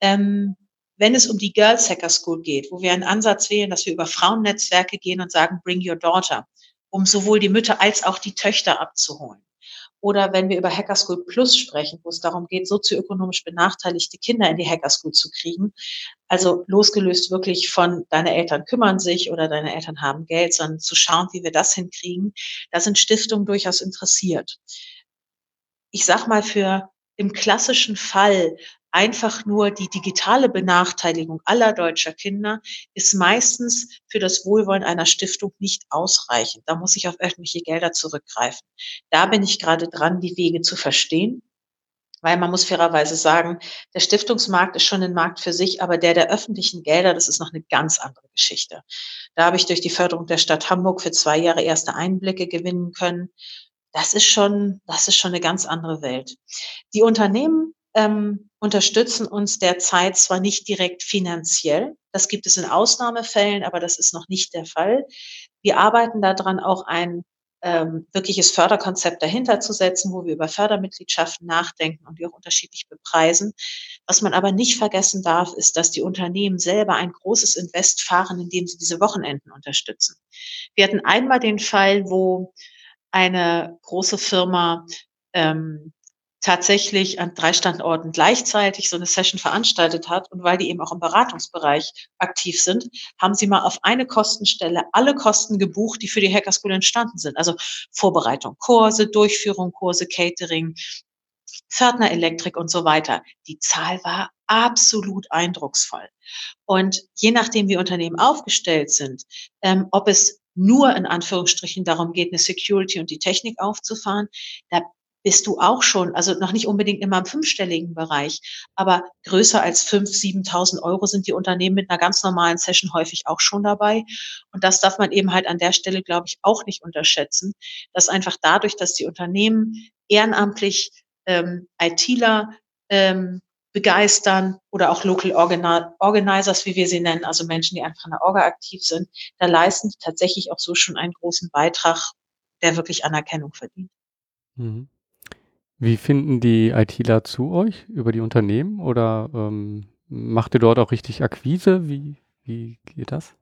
Ähm, wenn es um die Girls Hacker School geht, wo wir einen Ansatz wählen, dass wir über Frauennetzwerke gehen und sagen, bring your daughter, um sowohl die Mütter als auch die Töchter abzuholen oder wenn wir über Hacker School Plus sprechen, wo es darum geht, sozioökonomisch benachteiligte Kinder in die Hacker School zu kriegen. Also losgelöst wirklich von deine Eltern kümmern sich oder deine Eltern haben Geld, sondern zu schauen, wie wir das hinkriegen. Da sind Stiftungen durchaus interessiert. Ich sag mal, für im klassischen Fall einfach nur die digitale Benachteiligung aller deutscher Kinder ist meistens für das Wohlwollen einer Stiftung nicht ausreichend. Da muss ich auf öffentliche Gelder zurückgreifen. Da bin ich gerade dran, die Wege zu verstehen. Weil man muss fairerweise sagen, der Stiftungsmarkt ist schon ein Markt für sich, aber der der öffentlichen Gelder, das ist noch eine ganz andere Geschichte. Da habe ich durch die Förderung der Stadt Hamburg für zwei Jahre erste Einblicke gewinnen können. Das ist schon, das ist schon eine ganz andere Welt. Die Unternehmen ähm, unterstützen uns derzeit zwar nicht direkt finanziell, das gibt es in Ausnahmefällen, aber das ist noch nicht der Fall. Wir arbeiten daran, auch ein ähm, wirkliches Förderkonzept dahinter zu setzen, wo wir über Fördermitgliedschaften nachdenken und die auch unterschiedlich bepreisen. Was man aber nicht vergessen darf, ist, dass die Unternehmen selber ein großes Invest fahren, indem sie diese Wochenenden unterstützen. Wir hatten einmal den Fall, wo eine große Firma ähm, tatsächlich an drei Standorten gleichzeitig so eine Session veranstaltet hat und weil die eben auch im Beratungsbereich aktiv sind, haben sie mal auf eine Kostenstelle alle Kosten gebucht, die für die Hacker School entstanden sind. Also Vorbereitung, Kurse, Durchführung, Kurse, Catering, Pförtner, Elektrik und so weiter. Die Zahl war absolut eindrucksvoll. Und je nachdem, wie Unternehmen aufgestellt sind, ähm, ob es nur in Anführungsstrichen darum geht, eine Security und die Technik aufzufahren, da bist du auch schon, also noch nicht unbedingt immer im fünfstelligen Bereich, aber größer als fünf, 7.000 Euro sind die Unternehmen mit einer ganz normalen Session häufig auch schon dabei. Und das darf man eben halt an der Stelle, glaube ich, auch nicht unterschätzen, dass einfach dadurch, dass die Unternehmen ehrenamtlich ähm, ITler ähm, begeistern oder auch Local Organizers, wie wir sie nennen, also Menschen, die einfach in der Orga aktiv sind, da leisten die tatsächlich auch so schon einen großen Beitrag, der wirklich Anerkennung verdient. Mhm. Wie finden die ITler zu euch über die Unternehmen oder ähm, macht ihr dort auch richtig Akquise? Wie, wie geht das?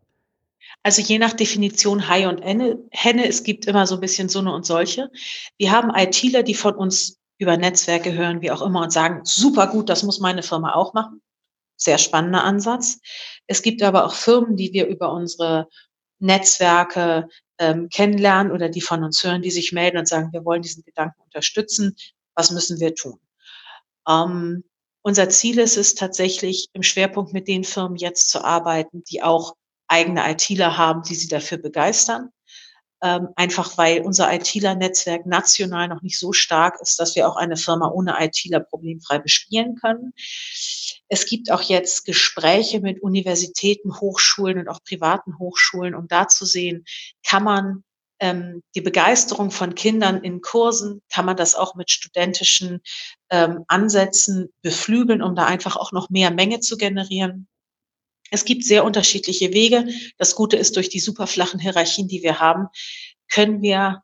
Also je nach Definition Hai und Henne, es gibt immer so ein bisschen so eine und solche. Wir haben ITler, die von uns über Netzwerke hören, wie auch immer, und sagen, super gut, das muss meine Firma auch machen. Sehr spannender Ansatz. Es gibt aber auch Firmen, die wir über unsere Netzwerke ähm, kennenlernen oder die von uns hören, die sich melden und sagen, wir wollen diesen Gedanken unterstützen was müssen wir tun? Ähm, unser Ziel ist es tatsächlich, im Schwerpunkt mit den Firmen jetzt zu arbeiten, die auch eigene ITler haben, die sie dafür begeistern. Ähm, einfach weil unser ITler-Netzwerk national noch nicht so stark ist, dass wir auch eine Firma ohne ITler problemfrei bespielen können. Es gibt auch jetzt Gespräche mit Universitäten, Hochschulen und auch privaten Hochschulen, um da zu sehen, kann man ähm, die Begeisterung von Kindern in Kursen, kann man das auch mit studentischen ähm, Ansätzen beflügeln, um da einfach auch noch mehr Menge zu generieren. Es gibt sehr unterschiedliche Wege. Das Gute ist, durch die super flachen Hierarchien, die wir haben, können wir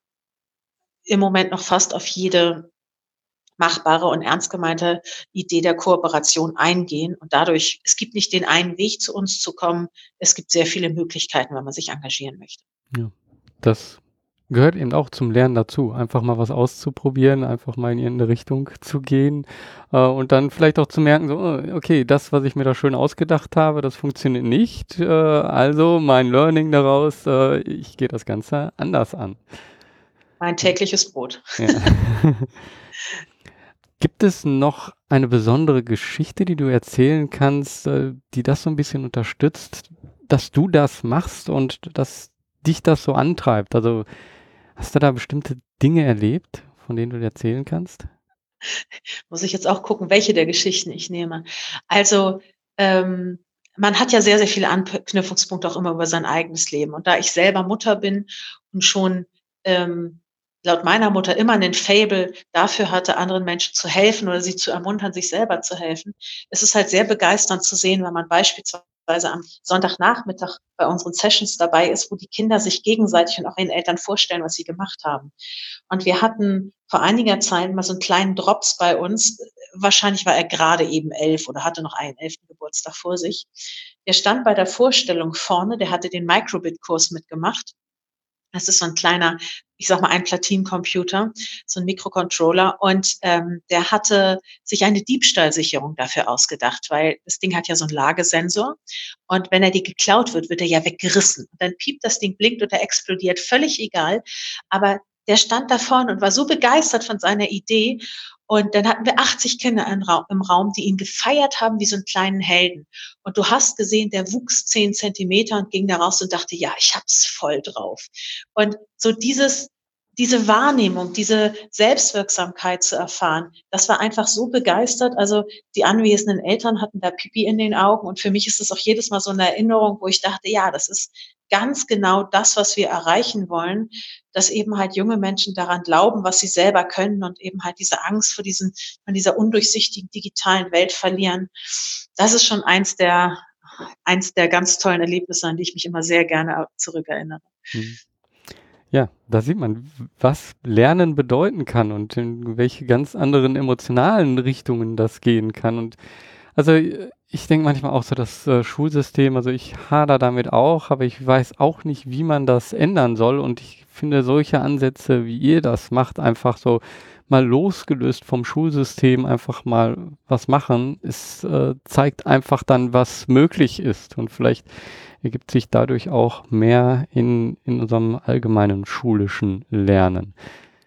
im Moment noch fast auf jede machbare und ernst gemeinte Idee der Kooperation eingehen. Und dadurch, es gibt nicht den einen Weg zu uns zu kommen. Es gibt sehr viele Möglichkeiten, wenn man sich engagieren möchte. Ja, das gehört eben auch zum Lernen dazu, einfach mal was auszuprobieren, einfach mal in irgendeine Richtung zu gehen äh, und dann vielleicht auch zu merken, so, oh, okay, das, was ich mir da schön ausgedacht habe, das funktioniert nicht. Äh, also mein Learning daraus, äh, ich gehe das Ganze anders an. Mein tägliches Brot. Ja. Gibt es noch eine besondere Geschichte, die du erzählen kannst, äh, die das so ein bisschen unterstützt, dass du das machst und dass dich das so antreibt? Also Hast du da bestimmte Dinge erlebt, von denen du dir erzählen kannst? Muss ich jetzt auch gucken, welche der Geschichten ich nehme. Also ähm, man hat ja sehr, sehr viele Anknüpfungspunkte auch immer über sein eigenes Leben. Und da ich selber Mutter bin und schon ähm, laut meiner Mutter immer einen Fable dafür hatte, anderen Menschen zu helfen oder sie zu ermuntern, sich selber zu helfen, ist es halt sehr begeisternd zu sehen, wenn man beispielsweise am Sonntagnachmittag bei unseren Sessions dabei ist, wo die Kinder sich gegenseitig und auch ihren Eltern vorstellen, was sie gemacht haben. Und wir hatten vor einiger Zeit mal so einen kleinen Drops bei uns. Wahrscheinlich war er gerade eben elf oder hatte noch einen elften Geburtstag vor sich. Der stand bei der Vorstellung vorne, der hatte den Microbit-Kurs mitgemacht. Das ist so ein kleiner, ich sag mal, ein Platinencomputer, so ein Mikrocontroller. Und ähm, der hatte sich eine Diebstahlsicherung dafür ausgedacht, weil das Ding hat ja so einen Lagesensor. Und wenn er die geklaut wird, wird er ja weggerissen. Und dann piept das Ding, blinkt oder explodiert, völlig egal. Aber der stand da vorne und war so begeistert von seiner Idee. Und dann hatten wir 80 Kinder im Raum, die ihn gefeiert haben wie so einen kleinen Helden. Und du hast gesehen, der wuchs zehn Zentimeter und ging da raus und dachte, ja, ich hab's voll drauf. Und so dieses, diese Wahrnehmung, diese Selbstwirksamkeit zu erfahren, das war einfach so begeistert. Also die anwesenden Eltern hatten da Pipi in den Augen und für mich ist es auch jedes Mal so eine Erinnerung, wo ich dachte, ja, das ist ganz genau das, was wir erreichen wollen, dass eben halt junge Menschen daran glauben, was sie selber können und eben halt diese Angst vor diesen, von dieser undurchsichtigen digitalen Welt verlieren. Das ist schon eins der, eins der ganz tollen Erlebnisse, an die ich mich immer sehr gerne zurückerinnere. Mhm. Ja, da sieht man, was Lernen bedeuten kann und in welche ganz anderen emotionalen Richtungen das gehen kann. Und also ich denke manchmal auch so, das äh, Schulsystem, also ich hader damit auch, aber ich weiß auch nicht, wie man das ändern soll. Und ich finde solche Ansätze, wie ihr das macht, einfach so mal losgelöst vom Schulsystem einfach mal was machen, es äh, zeigt einfach dann, was möglich ist. Und vielleicht ergibt sich dadurch auch mehr in, in unserem allgemeinen schulischen Lernen.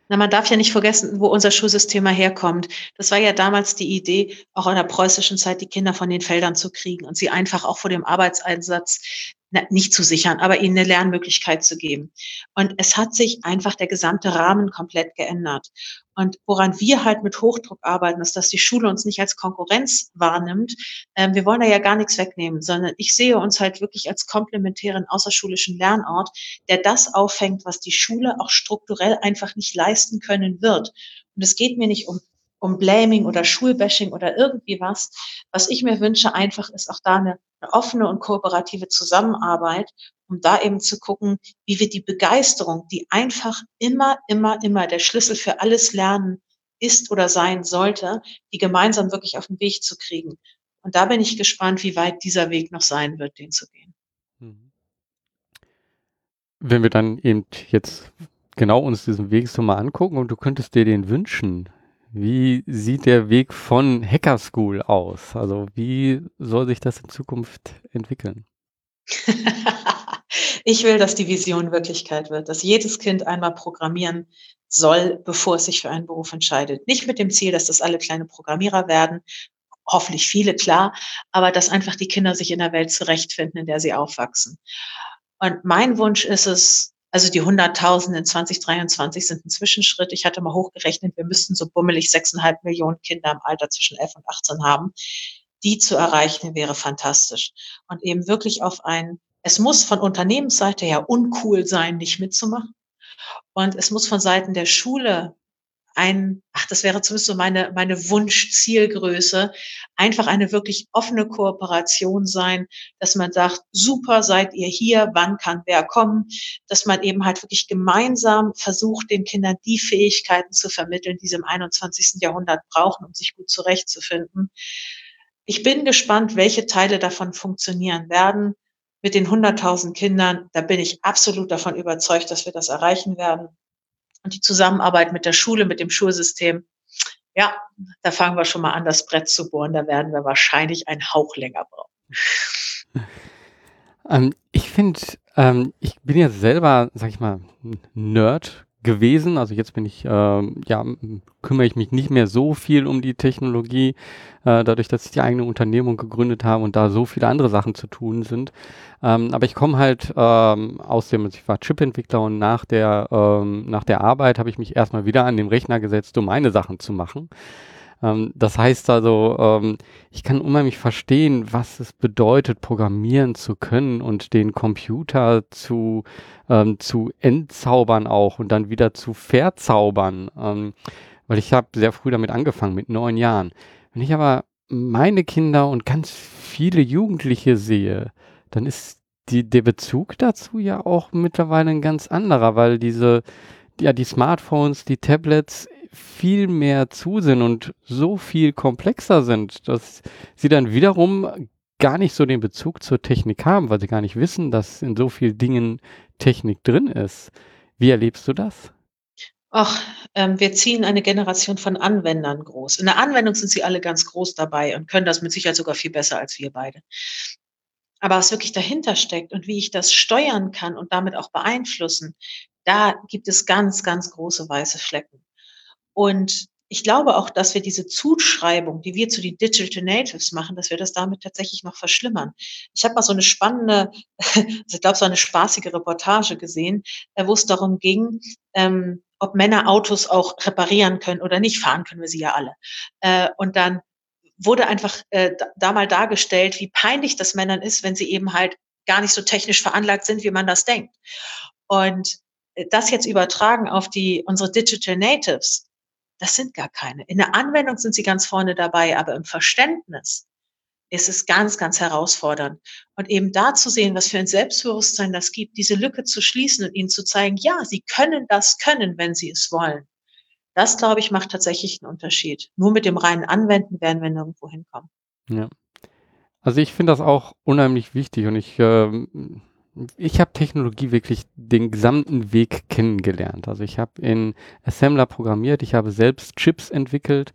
Na, man darf ja nicht vergessen, wo unser Schulsystem herkommt. Das war ja damals die Idee, auch in der preußischen Zeit die Kinder von den Feldern zu kriegen und sie einfach auch vor dem Arbeitseinsatz nicht zu sichern, aber ihnen eine Lernmöglichkeit zu geben. Und es hat sich einfach der gesamte Rahmen komplett geändert. Und woran wir halt mit Hochdruck arbeiten, ist, dass die Schule uns nicht als Konkurrenz wahrnimmt. Ähm, wir wollen da ja gar nichts wegnehmen, sondern ich sehe uns halt wirklich als komplementären außerschulischen Lernort, der das auffängt, was die Schule auch strukturell einfach nicht leisten können wird. Und es geht mir nicht um um Blaming oder Schulbashing oder irgendwie was. Was ich mir wünsche einfach ist auch da eine, eine offene und kooperative Zusammenarbeit, um da eben zu gucken, wie wir die Begeisterung, die einfach immer, immer, immer der Schlüssel für alles Lernen ist oder sein sollte, die gemeinsam wirklich auf den Weg zu kriegen. Und da bin ich gespannt, wie weit dieser Weg noch sein wird, den zu gehen. Mhm. Wenn wir dann eben jetzt genau uns diesen Weg so mal angucken und du könntest dir den wünschen, wie sieht der Weg von Hacker School aus? Also wie soll sich das in Zukunft entwickeln? ich will, dass die Vision Wirklichkeit wird, dass jedes Kind einmal programmieren soll, bevor es sich für einen Beruf entscheidet. Nicht mit dem Ziel, dass das alle kleine Programmierer werden, hoffentlich viele, klar, aber dass einfach die Kinder sich in der Welt zurechtfinden, in der sie aufwachsen. Und mein Wunsch ist es, also die 100.000 in 2023 sind ein Zwischenschritt. Ich hatte mal hochgerechnet, wir müssten so bummelig 6,5 Millionen Kinder im Alter zwischen 11 und 18 haben. Die zu erreichen wäre fantastisch. Und eben wirklich auf ein, es muss von Unternehmensseite her uncool sein, nicht mitzumachen. Und es muss von Seiten der Schule ein, ach, das wäre zumindest so meine, meine Wunschzielgröße, einfach eine wirklich offene Kooperation sein, dass man sagt, super, seid ihr hier, wann kann wer kommen, dass man eben halt wirklich gemeinsam versucht, den Kindern die Fähigkeiten zu vermitteln, die sie im 21. Jahrhundert brauchen, um sich gut zurechtzufinden. Ich bin gespannt, welche Teile davon funktionieren werden. Mit den 100.000 Kindern, da bin ich absolut davon überzeugt, dass wir das erreichen werden und die Zusammenarbeit mit der Schule, mit dem Schulsystem, ja, da fangen wir schon mal an, das Brett zu bohren. Da werden wir wahrscheinlich einen Hauch länger brauchen. Ähm, ich finde, ähm, ich bin ja selber, sag ich mal, Nerd gewesen. Also jetzt bin ich, äh, ja, kümmere ich mich nicht mehr so viel um die Technologie, äh, dadurch, dass ich die eigene Unternehmung gegründet habe und da so viele andere Sachen zu tun sind. Ähm, aber ich komme halt ähm, aus dem, also ich war Chip-Entwickler und nach der, ähm, nach der Arbeit habe ich mich erstmal wieder an den Rechner gesetzt, um meine Sachen zu machen. Ähm, das heißt also, ähm, ich kann unheimlich verstehen, was es bedeutet, programmieren zu können und den Computer zu, ähm, zu entzaubern auch und dann wieder zu verzaubern. Ähm, weil ich habe sehr früh damit angefangen, mit neun Jahren. Wenn ich aber meine Kinder und ganz viele Jugendliche sehe, dann ist die, der Bezug dazu ja auch mittlerweile ein ganz anderer, weil diese, ja, die Smartphones, die Tablets viel mehr zu sind und so viel komplexer sind, dass sie dann wiederum gar nicht so den Bezug zur Technik haben, weil sie gar nicht wissen, dass in so vielen Dingen Technik drin ist. Wie erlebst du das? Ach, ähm, wir ziehen eine Generation von Anwendern groß. In der Anwendung sind sie alle ganz groß dabei und können das mit Sicherheit sogar viel besser als wir beide. Aber was wirklich dahinter steckt und wie ich das steuern kann und damit auch beeinflussen, da gibt es ganz, ganz große weiße Flecken. Und ich glaube auch, dass wir diese Zuschreibung, die wir zu den Digital Natives machen, dass wir das damit tatsächlich noch verschlimmern. Ich habe mal so eine spannende, also ich glaube, so eine spaßige Reportage gesehen, äh, wo es darum ging, ähm, ob Männer Autos auch reparieren können oder nicht. Fahren können wir sie ja alle. Äh, und dann wurde einfach äh, da mal dargestellt, wie peinlich das Männern ist, wenn sie eben halt gar nicht so technisch veranlagt sind, wie man das denkt. Und das jetzt übertragen auf die unsere Digital Natives, das sind gar keine. In der Anwendung sind sie ganz vorne dabei, aber im Verständnis ist es ganz, ganz herausfordernd. Und eben da zu sehen, was für ein Selbstbewusstsein das gibt, diese Lücke zu schließen und ihnen zu zeigen, ja, sie können das können, wenn sie es wollen. Das, glaube ich, macht tatsächlich einen Unterschied. Nur mit dem reinen Anwenden werden wir nirgendwo hinkommen. Ja. Also ich finde das auch unheimlich wichtig und ich ähm, ich habe Technologie wirklich den gesamten Weg kennengelernt. Also ich habe in Assembler programmiert, ich habe selbst Chips entwickelt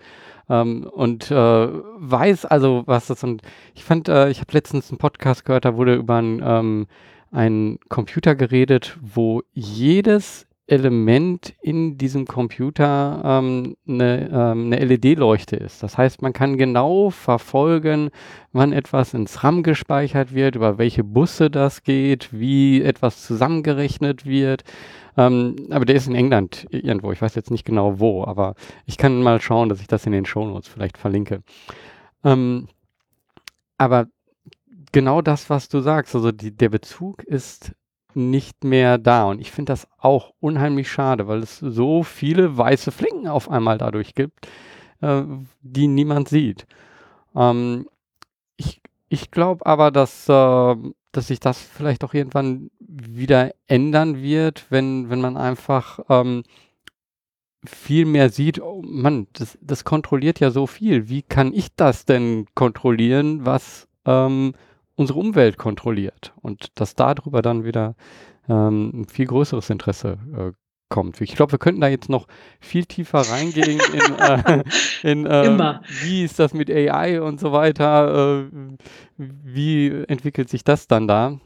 ähm, und äh, weiß also, was das und ich fand, äh, ich habe letztens einen Podcast gehört, da wurde über ein, ähm, einen Computer geredet, wo jedes Element in diesem Computer ähm, eine, ähm, eine LED-Leuchte ist. Das heißt, man kann genau verfolgen, wann etwas ins RAM gespeichert wird, über welche Busse das geht, wie etwas zusammengerechnet wird. Ähm, aber der ist in England irgendwo. Ich weiß jetzt nicht genau wo, aber ich kann mal schauen, dass ich das in den Shownotes vielleicht verlinke. Ähm, aber genau das, was du sagst, also die, der Bezug ist nicht mehr da. Und ich finde das auch unheimlich schade, weil es so viele weiße Flecken auf einmal dadurch gibt, äh, die niemand sieht. Ähm, ich ich glaube aber, dass, äh, dass sich das vielleicht auch irgendwann wieder ändern wird, wenn, wenn man einfach ähm, viel mehr sieht, oh Mann, das, das kontrolliert ja so viel. Wie kann ich das denn kontrollieren, was ähm, unsere Umwelt kontrolliert und dass darüber dann wieder ähm, ein viel größeres Interesse äh, kommt. Ich glaube, wir könnten da jetzt noch viel tiefer reingehen in, äh, in äh, wie ist das mit AI und so weiter, äh, wie entwickelt sich das dann da.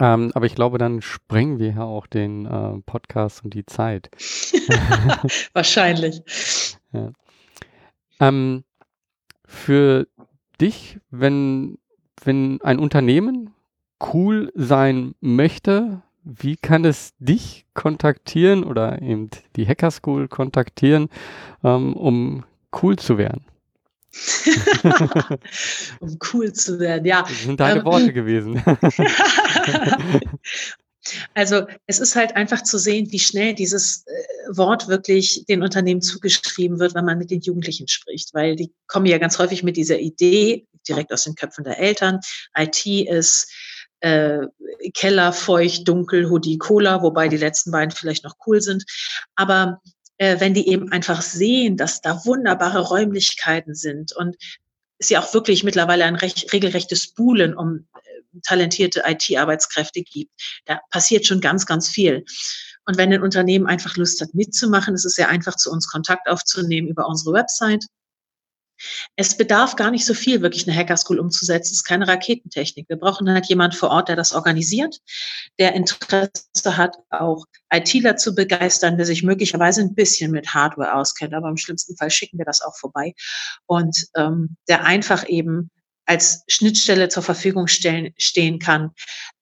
Ähm, aber ich glaube, dann sprengen wir ja auch den äh, Podcast und die Zeit. Wahrscheinlich. Ja. Ähm, für dich, wenn wenn ein Unternehmen cool sein möchte, wie kann es dich kontaktieren oder eben die Hacker School kontaktieren, ähm, um cool zu werden? um cool zu werden, ja. Das sind deine ähm, Worte gewesen. Also es ist halt einfach zu sehen, wie schnell dieses äh, Wort wirklich den Unternehmen zugeschrieben wird, wenn man mit den Jugendlichen spricht, weil die kommen ja ganz häufig mit dieser Idee direkt aus den Köpfen der Eltern. IT ist äh, Keller, feucht, dunkel, Hoodie, Cola, wobei die letzten beiden vielleicht noch cool sind. Aber äh, wenn die eben einfach sehen, dass da wunderbare Räumlichkeiten sind und es ja auch wirklich mittlerweile ein recht, regelrechtes Buhlen um talentierte IT-Arbeitskräfte gibt. Da passiert schon ganz, ganz viel. Und wenn ein Unternehmen einfach Lust hat, mitzumachen, ist es sehr einfach, zu uns Kontakt aufzunehmen über unsere Website. Es bedarf gar nicht so viel, wirklich eine Hacker School umzusetzen. Es ist keine Raketentechnik. Wir brauchen halt jemand vor Ort, der das organisiert, der Interesse hat, auch ITler zu begeistern, der sich möglicherweise ein bisschen mit Hardware auskennt. Aber im schlimmsten Fall schicken wir das auch vorbei. Und ähm, der einfach eben als Schnittstelle zur Verfügung stellen, stehen kann,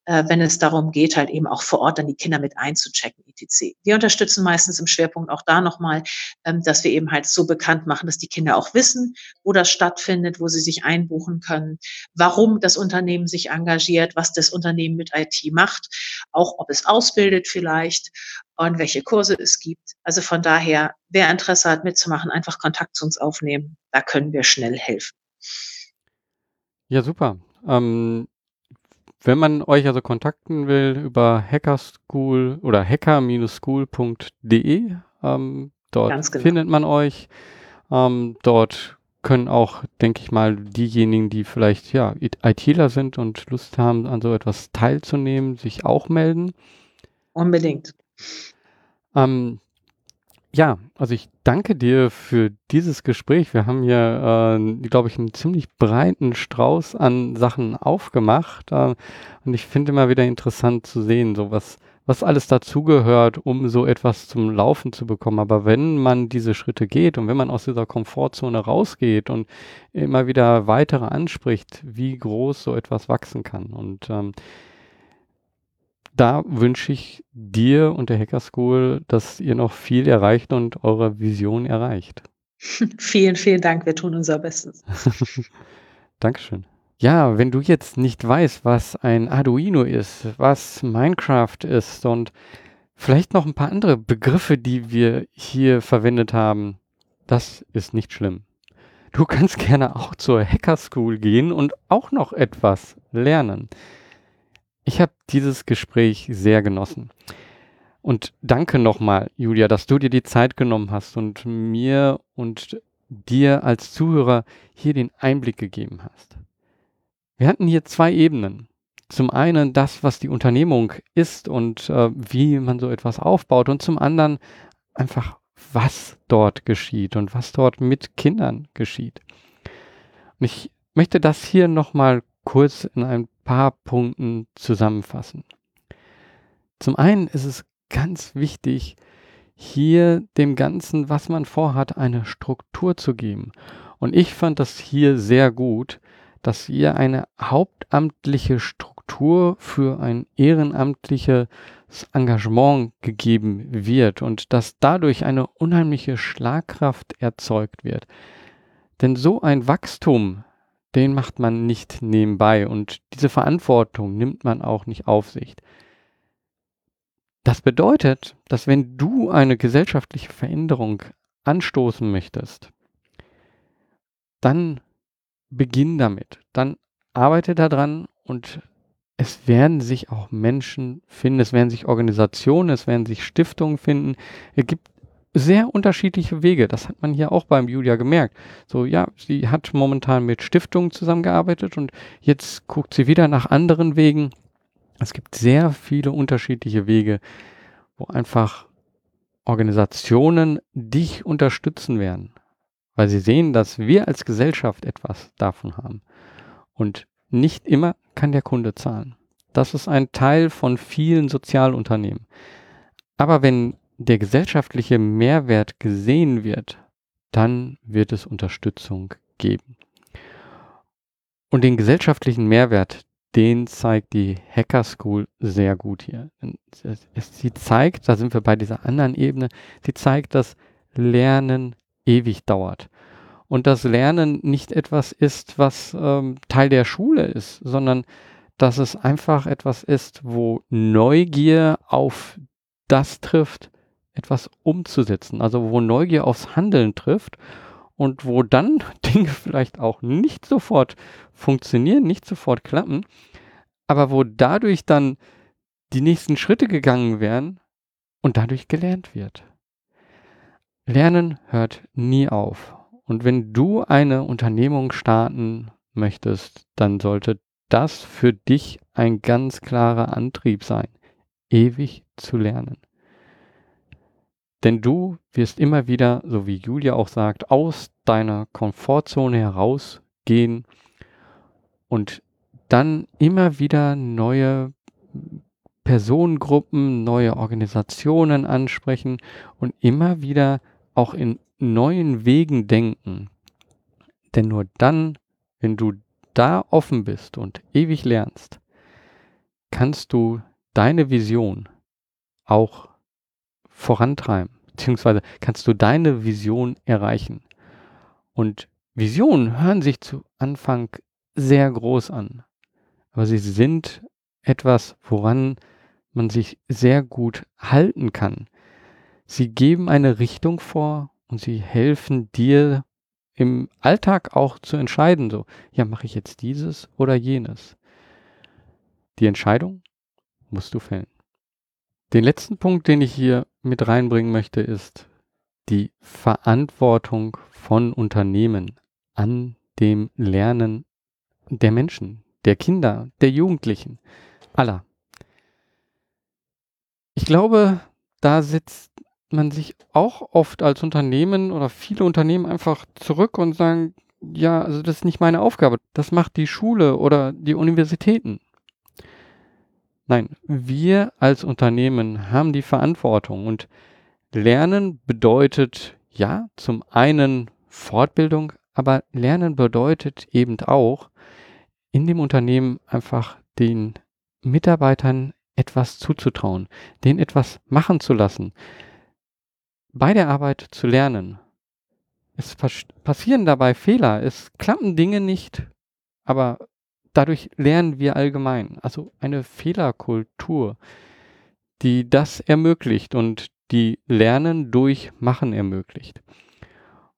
äh, wenn es darum geht, halt eben auch vor Ort dann die Kinder mit einzuchecken, etc. Wir unterstützen meistens im Schwerpunkt auch da nochmal, ähm, dass wir eben halt so bekannt machen, dass die Kinder auch wissen, wo das stattfindet, wo sie sich einbuchen können, warum das Unternehmen sich engagiert, was das Unternehmen mit IT macht, auch ob es ausbildet vielleicht und welche Kurse es gibt. Also von daher, wer Interesse hat mitzumachen, einfach Kontakt zu uns aufnehmen. Da können wir schnell helfen. Ja, super. Ähm, wenn man euch also kontakten will über Hackerschool oder hacker-school.de, ähm, dort genau. findet man euch. Ähm, dort können auch, denke ich mal, diejenigen, die vielleicht ja ITler sind und Lust haben, an so etwas teilzunehmen, sich auch melden. Unbedingt. Ähm, ja, also ich danke dir für dieses Gespräch. Wir haben hier, äh, glaube ich, einen ziemlich breiten Strauß an Sachen aufgemacht. Äh, und ich finde immer wieder interessant zu sehen, so was, was alles dazugehört, um so etwas zum Laufen zu bekommen. Aber wenn man diese Schritte geht und wenn man aus dieser Komfortzone rausgeht und immer wieder weitere anspricht, wie groß so etwas wachsen kann. Und ähm, da wünsche ich dir und der Hacker School, dass ihr noch viel erreicht und eure Vision erreicht. vielen, vielen Dank. Wir tun unser Bestes. Dankeschön. Ja, wenn du jetzt nicht weißt, was ein Arduino ist, was Minecraft ist und vielleicht noch ein paar andere Begriffe, die wir hier verwendet haben, das ist nicht schlimm. Du kannst gerne auch zur Hacker School gehen und auch noch etwas lernen. Ich habe dieses Gespräch sehr genossen. Und danke nochmal, Julia, dass du dir die Zeit genommen hast und mir und dir als Zuhörer hier den Einblick gegeben hast. Wir hatten hier zwei Ebenen. Zum einen das, was die Unternehmung ist und äh, wie man so etwas aufbaut und zum anderen einfach, was dort geschieht und was dort mit Kindern geschieht. Und ich möchte das hier nochmal kurz in ein paar Punkten zusammenfassen. Zum einen ist es ganz wichtig, hier dem Ganzen, was man vorhat, eine Struktur zu geben. Und ich fand das hier sehr gut, dass hier eine hauptamtliche Struktur für ein ehrenamtliches Engagement gegeben wird und dass dadurch eine unheimliche Schlagkraft erzeugt wird. Denn so ein Wachstum den macht man nicht nebenbei und diese Verantwortung nimmt man auch nicht auf sich. Das bedeutet, dass wenn du eine gesellschaftliche Veränderung anstoßen möchtest, dann beginn damit, dann arbeite daran und es werden sich auch Menschen finden, es werden sich Organisationen, es werden sich Stiftungen finden. Es gibt sehr unterschiedliche Wege. Das hat man hier auch beim Julia gemerkt. So, ja, sie hat momentan mit Stiftungen zusammengearbeitet und jetzt guckt sie wieder nach anderen Wegen. Es gibt sehr viele unterschiedliche Wege, wo einfach Organisationen dich unterstützen werden, weil sie sehen, dass wir als Gesellschaft etwas davon haben. Und nicht immer kann der Kunde zahlen. Das ist ein Teil von vielen Sozialunternehmen. Aber wenn der gesellschaftliche Mehrwert gesehen wird, dann wird es Unterstützung geben. Und den gesellschaftlichen Mehrwert, den zeigt die Hacker School sehr gut hier. Sie zeigt, da sind wir bei dieser anderen Ebene, sie zeigt, dass Lernen ewig dauert. Und dass Lernen nicht etwas ist, was ähm, Teil der Schule ist, sondern dass es einfach etwas ist, wo Neugier auf das trifft, etwas umzusetzen. Also wo Neugier aufs Handeln trifft und wo dann Dinge vielleicht auch nicht sofort funktionieren, nicht sofort klappen, aber wo dadurch dann die nächsten Schritte gegangen werden und dadurch gelernt wird. Lernen hört nie auf. Und wenn du eine Unternehmung starten möchtest, dann sollte das für dich ein ganz klarer Antrieb sein, ewig zu lernen. Denn du wirst immer wieder, so wie Julia auch sagt, aus deiner Komfortzone herausgehen und dann immer wieder neue Personengruppen, neue Organisationen ansprechen und immer wieder auch in neuen Wegen denken. Denn nur dann, wenn du da offen bist und ewig lernst, kannst du deine Vision auch vorantreiben, beziehungsweise kannst du deine Vision erreichen. Und Visionen hören sich zu Anfang sehr groß an, aber sie sind etwas, woran man sich sehr gut halten kann. Sie geben eine Richtung vor und sie helfen dir im Alltag auch zu entscheiden, so, ja, mache ich jetzt dieses oder jenes. Die Entscheidung musst du fällen. Den letzten Punkt, den ich hier mit reinbringen möchte, ist die Verantwortung von Unternehmen an dem Lernen der Menschen, der Kinder, der Jugendlichen, aller. Ich glaube, da sitzt man sich auch oft als Unternehmen oder viele Unternehmen einfach zurück und sagen, ja, also das ist nicht meine Aufgabe. Das macht die Schule oder die Universitäten. Nein, wir als Unternehmen haben die Verantwortung und Lernen bedeutet ja zum einen Fortbildung, aber Lernen bedeutet eben auch in dem Unternehmen einfach den Mitarbeitern etwas zuzutrauen, denen etwas machen zu lassen, bei der Arbeit zu lernen. Es passieren dabei Fehler, es klappen Dinge nicht, aber dadurch lernen wir allgemein. Also eine Fehlerkultur, die das ermöglicht und die Lernen durch Machen ermöglicht.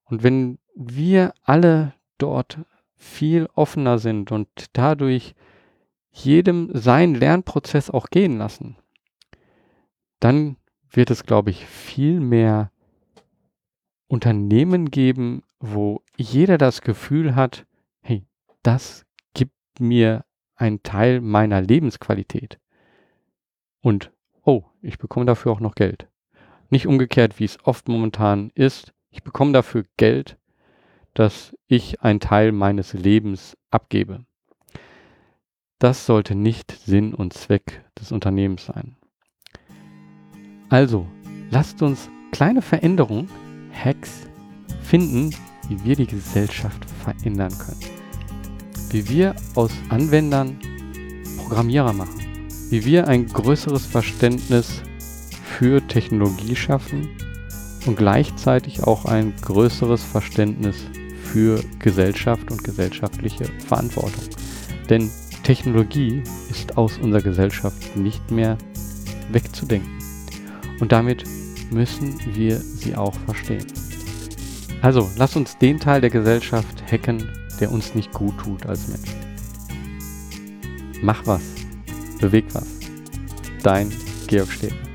Und wenn wir alle dort viel offener sind und dadurch jedem seinen Lernprozess auch gehen lassen, dann wird es, glaube ich, viel mehr Unternehmen geben, wo jeder das Gefühl hat, hey, das mir ein Teil meiner Lebensqualität. Und, oh, ich bekomme dafür auch noch Geld. Nicht umgekehrt, wie es oft momentan ist. Ich bekomme dafür Geld, dass ich einen Teil meines Lebens abgebe. Das sollte nicht Sinn und Zweck des Unternehmens sein. Also, lasst uns kleine Veränderungen, Hacks finden, wie wir die Gesellschaft verändern können wie wir aus Anwendern Programmierer machen, wie wir ein größeres Verständnis für Technologie schaffen und gleichzeitig auch ein größeres Verständnis für Gesellschaft und gesellschaftliche Verantwortung. Denn Technologie ist aus unserer Gesellschaft nicht mehr wegzudenken. Und damit müssen wir sie auch verstehen. Also, lass uns den Teil der Gesellschaft hacken, der uns nicht gut tut als Mensch. Mach was, beweg was. Dein Georg Städter.